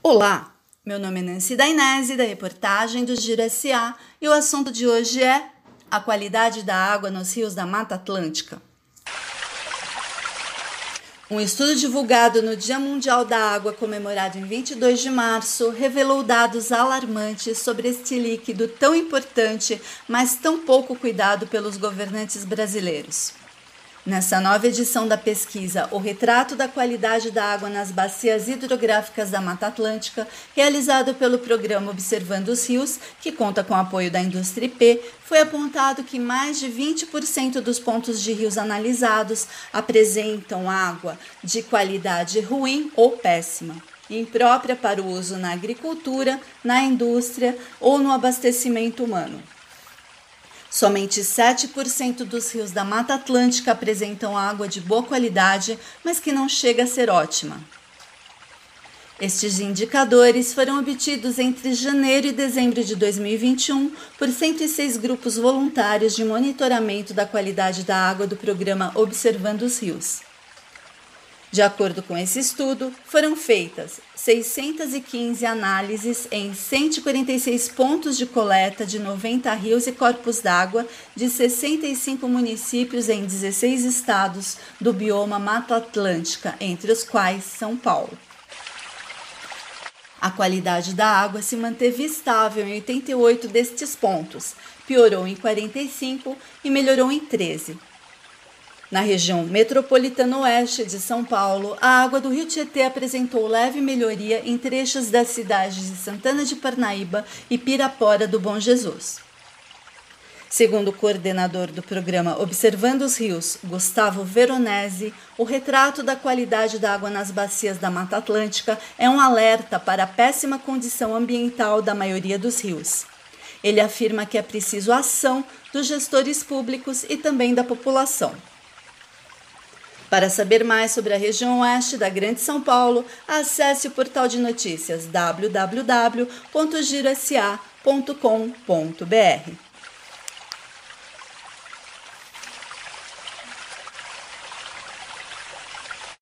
Olá, meu nome é Nancy Dainese, da reportagem do Giro SA, e o assunto de hoje é a qualidade da água nos rios da Mata Atlântica. Um estudo divulgado no Dia Mundial da Água, comemorado em 22 de março, revelou dados alarmantes sobre este líquido tão importante, mas tão pouco cuidado pelos governantes brasileiros. Nessa nova edição da pesquisa O Retrato da Qualidade da Água nas Bacias Hidrográficas da Mata Atlântica, realizado pelo programa Observando os Rios, que conta com apoio da indústria IP, foi apontado que mais de 20% dos pontos de rios analisados apresentam água de qualidade ruim ou péssima imprópria para o uso na agricultura, na indústria ou no abastecimento humano. Somente 7% dos rios da Mata Atlântica apresentam água de boa qualidade, mas que não chega a ser ótima. Estes indicadores foram obtidos entre janeiro e dezembro de 2021 por 106 grupos voluntários de monitoramento da qualidade da água do programa Observando os Rios. De acordo com esse estudo, foram feitas 615 análises em 146 pontos de coleta de 90 rios e corpos d'água de 65 municípios em 16 estados do bioma Mata Atlântica, entre os quais São Paulo. A qualidade da água se manteve estável em 88 destes pontos, piorou em 45 e melhorou em 13. Na região metropolitana oeste de São Paulo, a água do Rio Tietê apresentou leve melhoria em trechos das cidades de Santana de Parnaíba e Pirapora do Bom Jesus. Segundo o coordenador do programa Observando os Rios, Gustavo Veronese, o retrato da qualidade da água nas bacias da Mata Atlântica é um alerta para a péssima condição ambiental da maioria dos rios. Ele afirma que é preciso ação dos gestores públicos e também da população. Para saber mais sobre a região oeste da Grande São Paulo, acesse o portal de notícias www.girosa.com.br.